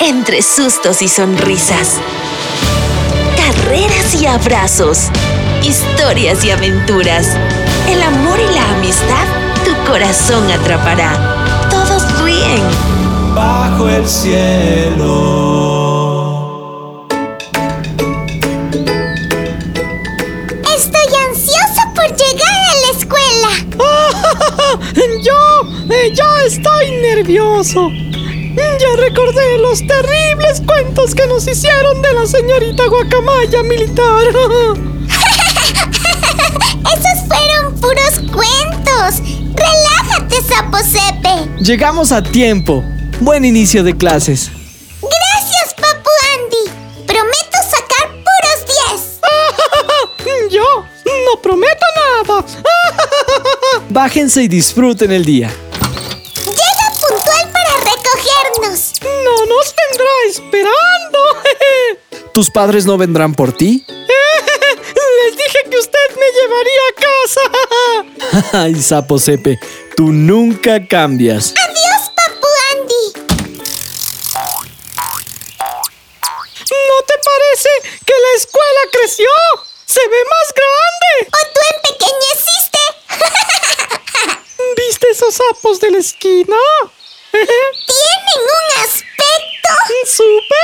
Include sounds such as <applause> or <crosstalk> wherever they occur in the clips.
entre sustos y sonrisas. Carreras y abrazos. Historias y aventuras. El amor y la amistad tu corazón atrapará. Todos ríen. Bajo el cielo. Estoy ansiosa por llegar a la escuela. <laughs> Yo, eh, yo estoy nervioso. Ya recordé los terribles cuentos que nos hicieron de la señorita Guacamaya militar. <laughs> Esos fueron puros cuentos. Relájate, Sapo Sepe. Llegamos a tiempo. Buen inicio de clases. Gracias, Papu Andy. Prometo sacar puros 10. <laughs> Yo no prometo nada. Bájense y disfruten el día. ¿Tus padres no vendrán por ti? <laughs> Les dije que usted me llevaría a casa. <laughs> Ay, sapo Sepe, tú nunca cambias. Adiós, Papu Andy. ¿No te parece que la escuela creció? ¡Se ve más grande! ¿O tú empequeñeciste? <laughs> ¿Viste esos sapos de la esquina? Tienen un aspecto. ¡Súper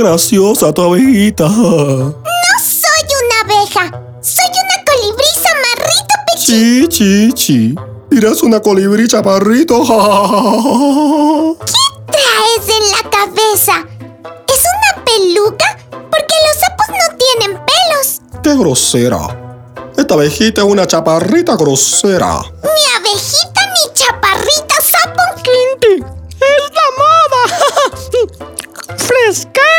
graciosa tu abejita. No soy una abeja. Soy una colibrisa marrito pequeño. Chi, chi, chi. Eres una colibrí chaparrito. <laughs> ¿Qué traes en la cabeza? ¿Es una peluca? Porque los sapos no tienen pelos. Qué grosera. Esta abejita es una chaparrita grosera. Ni abejita ni chaparrita sapo. Quinty, es la moda. <laughs> ¡Fresquéate!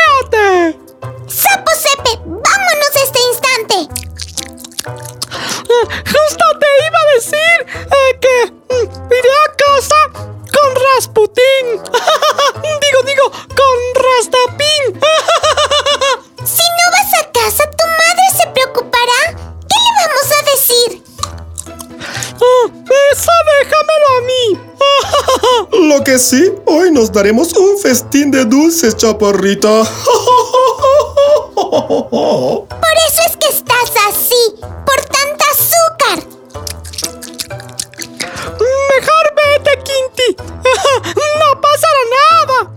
Que sí, hoy nos daremos un festín de dulces, chaparrita. <laughs> Por eso es que estás así, por tanta azúcar. Mejor vete, Quinty. <laughs> No pasará nada. <laughs>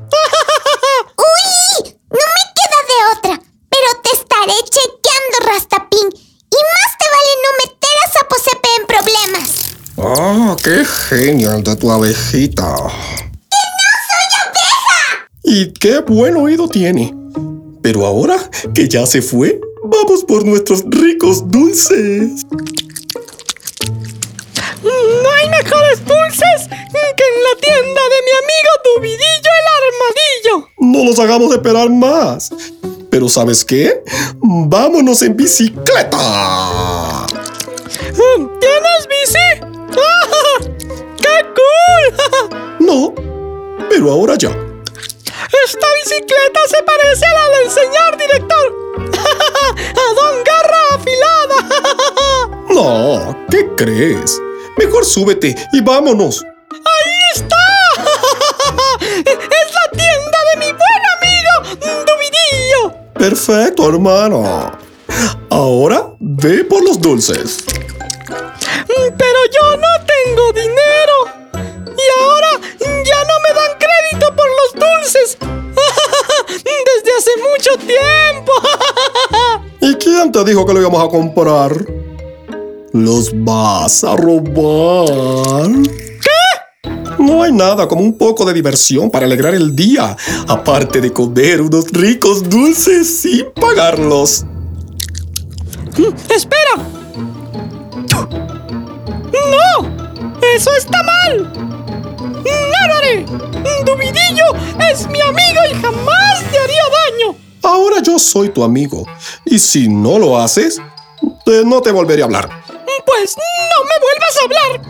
¡Uy! No me queda de otra, pero te estaré chequeando, Rastapín. Y más te vale no meter a Sapo Sepe en problemas. ¡Ah, qué genial de tu abejita! ¡Que no soy abeja! Y qué buen oído tiene. Pero ahora que ya se fue, vamos por nuestros ricos dulces. No hay mejores dulces que en la tienda de mi amigo Dubidillo el Armadillo. No los hagamos esperar más. Pero ¿sabes qué? Vámonos en bicicleta. ¿Tienes bici? <laughs> ¡Ah! ¡Qué cool! <laughs> No, pero ahora ya. Esta bicicleta se parece a la del señor director. <laughs> ¡A Don Garra Afilada! <laughs> No, ¿qué crees? Mejor súbete y vámonos. ¡Ahí está! <laughs> ¡Es la tienda de mi buen amigo Dubidillo! Perfecto, hermano. Ahora ve por los dulces. Dijo que lo íbamos a comprar? ¿Los vas a robar? No hay nada como un poco de diversión para alegrar el día, aparte de comer unos ricos dulces sin pagarlos. Mm, ¡Espera! ¡No! ¡Eso está mal! ¡No lo haré! ¡Dubidillo es mi amigo y jamás te haría daño! Ahora yo soy tu amigo, y si no lo haces, eh, no te volveré a hablar. Pues no me vuelvas a hablar.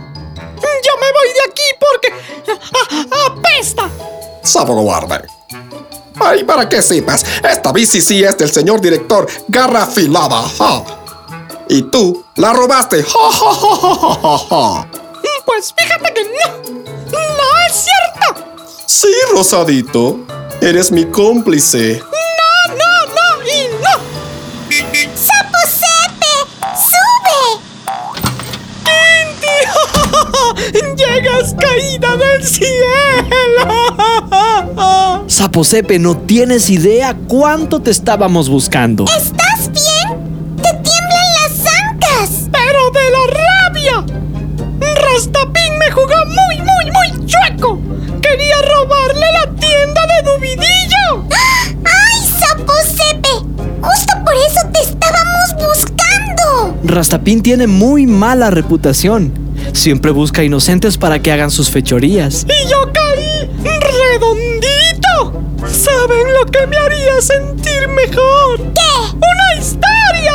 Yo me voy de aquí porque a- apesta. Cobarde. Ay, para que sepas, esta bici sí es del señor director Garra Afilada. ja. Y tú la robaste. Ja, ja, ja, ja, ja, ja, ja. Pues fíjate que no. No es cierto. Sí, Rosadito. Eres mi cómplice. Cielo. Saposepe, no tienes idea cuánto te estábamos buscando. ¿Estás bien? ¡Te tiemblan las ancas! Pero de la rabia. Rastapín me jugó muy, muy, muy chueco. Quería robarle la tienda de Dubidillo. ¡Ay, Sapo Sepe! Justo por eso te estábamos buscando. Rastapín tiene muy mala reputación. Siempre busca inocentes para que hagan sus fechorías. Y yo caí redondito. ¿Saben lo que me haría sentir mejor? ¿Qué? ¡Una historia!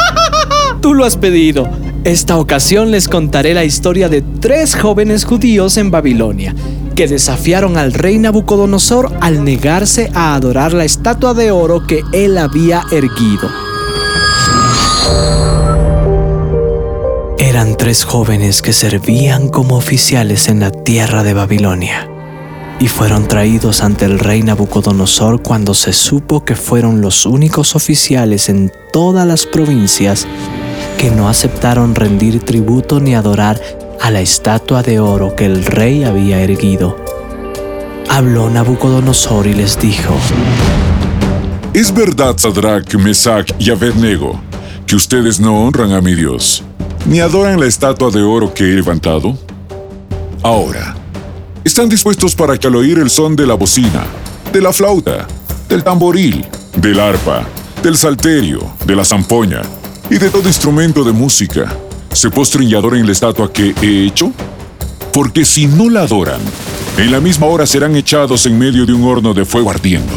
<laughs> Tú lo has pedido. Esta ocasión les contaré la historia de tres jóvenes judíos en Babilonia que desafiaron al rey Nabucodonosor al negarse a adorar la estatua de oro que él había erguido. Eran tres jóvenes que servían como oficiales en la tierra de Babilonia y fueron traídos ante el rey Nabucodonosor cuando se supo que fueron los únicos oficiales en todas las provincias que no aceptaron rendir tributo ni adorar a la estatua de oro que el rey había erguido. Habló Nabucodonosor y les dijo, Es verdad, Sadrach, Mesach y Abednego, que ustedes no honran a mi Dios, ni adoran la estatua de oro que he levantado. Ahora, ¿están dispuestos para que al oír el son de la bocina, de la flauta, del tamboril, del arpa, del salterio, de la zampoña y de todo instrumento de música, se postren y adoren la estatua que he hecho? Porque si no la adoran, en la misma hora serán echados en medio de un horno de fuego ardiendo.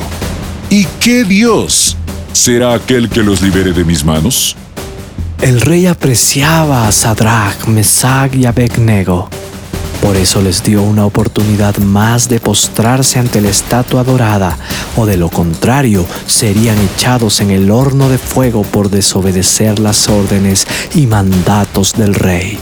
¿Y qué Dios será aquel que los libere de mis manos? El rey apreciaba a Sadrach, Mesach y Abednego. Por eso les dio una oportunidad más de postrarse ante la estatua dorada, o de lo contrario, serían echados en el horno de fuego por desobedecer las órdenes y mandatos del rey.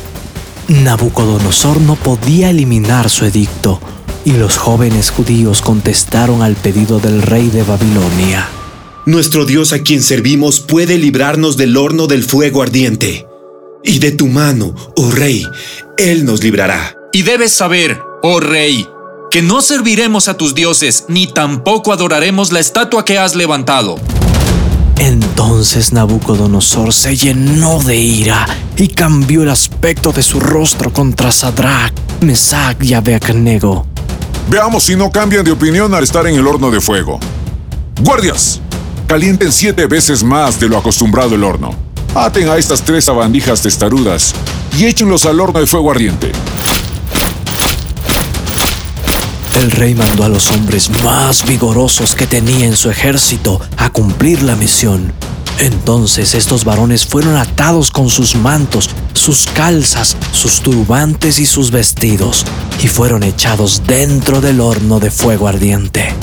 Nabucodonosor no podía eliminar su edicto, y los jóvenes judíos contestaron al pedido del rey de Babilonia. Nuestro Dios a quien servimos puede librarnos del horno del fuego ardiente. Y de tu mano, oh rey, Él nos librará. Y debes saber, oh rey, que no serviremos a tus dioses, ni tampoco adoraremos la estatua que has levantado. Entonces Nabucodonosor se llenó de ira y cambió el aspecto de su rostro contra Sadrach, Mesach y Abednego. Veamos si no cambian de opinión al estar en el horno de fuego. ¡Guardias! Calienten siete veces más de lo acostumbrado el horno. Aten a estas tres sabandijas testarudas y échenlos al horno de fuego ardiente. El rey mandó a los hombres más vigorosos que tenía en su ejército a cumplir la misión. Entonces estos varones fueron atados con sus mantos, sus calzas, sus turbantes y sus vestidos, y fueron echados dentro del horno de fuego ardiente.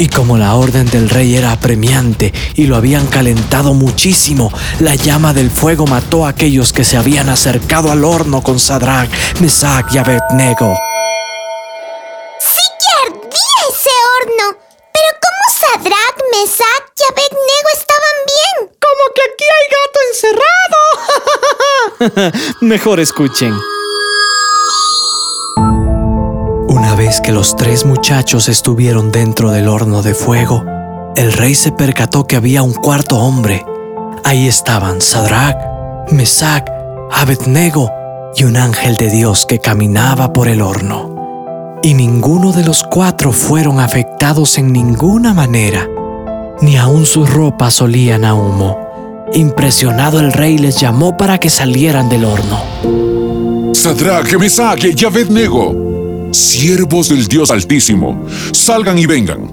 Y como la orden del rey era apremiante y lo habían calentado muchísimo, la llama del fuego mató a aquellos que se habían acercado al horno con Sadrach, Mesach y Abednego. ¡Sí que ardía ese horno! Pero ¿cómo Sadrach, Mesach y Abednego estaban bien? Como que aquí hay gato encerrado. <laughs> <laughs> Mejor escuchen. Que los tres muchachos estuvieron dentro del horno de fuego, el rey se percató que había un cuarto hombre. Ahí estaban Sadrach, Mesach, Abednego y un ángel de Dios que caminaba por el horno. y ninguno de los cuatro fueron afectados en ninguna manera, ni aun sus ropas olían a humo. Impresionado el rey les llamó para que salieran del horno. Sadrach, Mesach y Abednego, siervos del Dios Altísimo, salgan y vengan.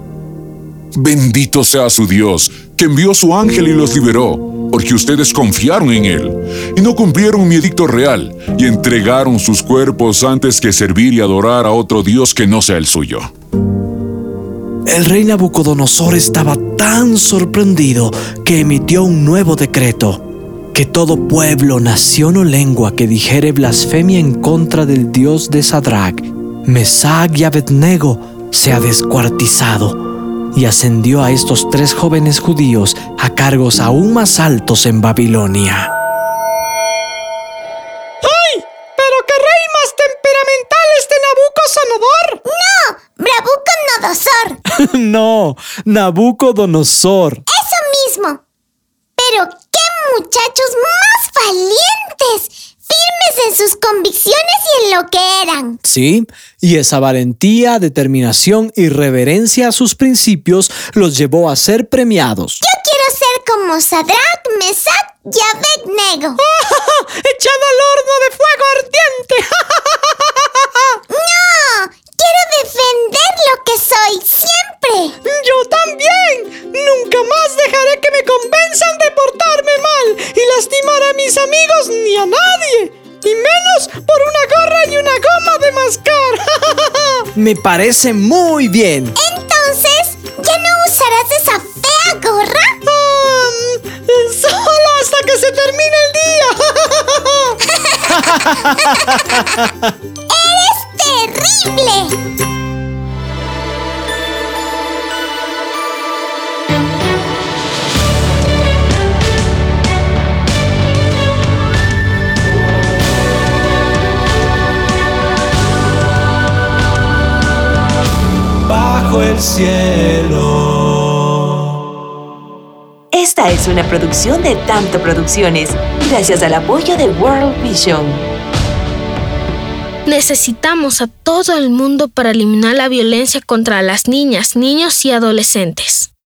Bendito sea su Dios, que envió su ángel y los liberó, porque ustedes confiaron en él y no cumplieron mi edicto real y entregaron sus cuerpos antes que servir y adorar a otro Dios que no sea el suyo. El rey Nabucodonosor estaba tan sorprendido que emitió un nuevo decreto, que todo pueblo, nación o lengua que dijere blasfemia en contra del Dios de Sadrach, Mesach y Abednego sea descuartizado, y ascendió a estos tres jóvenes judíos a cargos aún más altos en Babilonia. ¡Ay! ¡Pero qué rey más temperamental este Nabucodonosor! ¡No! ¡Bravuconosor! <laughs> no, Nabucodonosor. Eso mismo. Pero qué muchachos más valientes. Firmes en sus convicciones y en lo que eran. Sí, y esa valentía, determinación y reverencia a sus principios los llevó a ser premiados. Yo quiero ser como Sadrach, Mesach y Abednego. Me parece muy bien. Entonces, ¿ya no usarás esa fea gorra? Um, solo hasta que se termine el día. <laughs> ¡Eres terrible! Cielo. Esta es una producción de Tanto Producciones, gracias al apoyo de World Vision. Necesitamos a todo el mundo para eliminar la violencia contra las niñas, niños y adolescentes.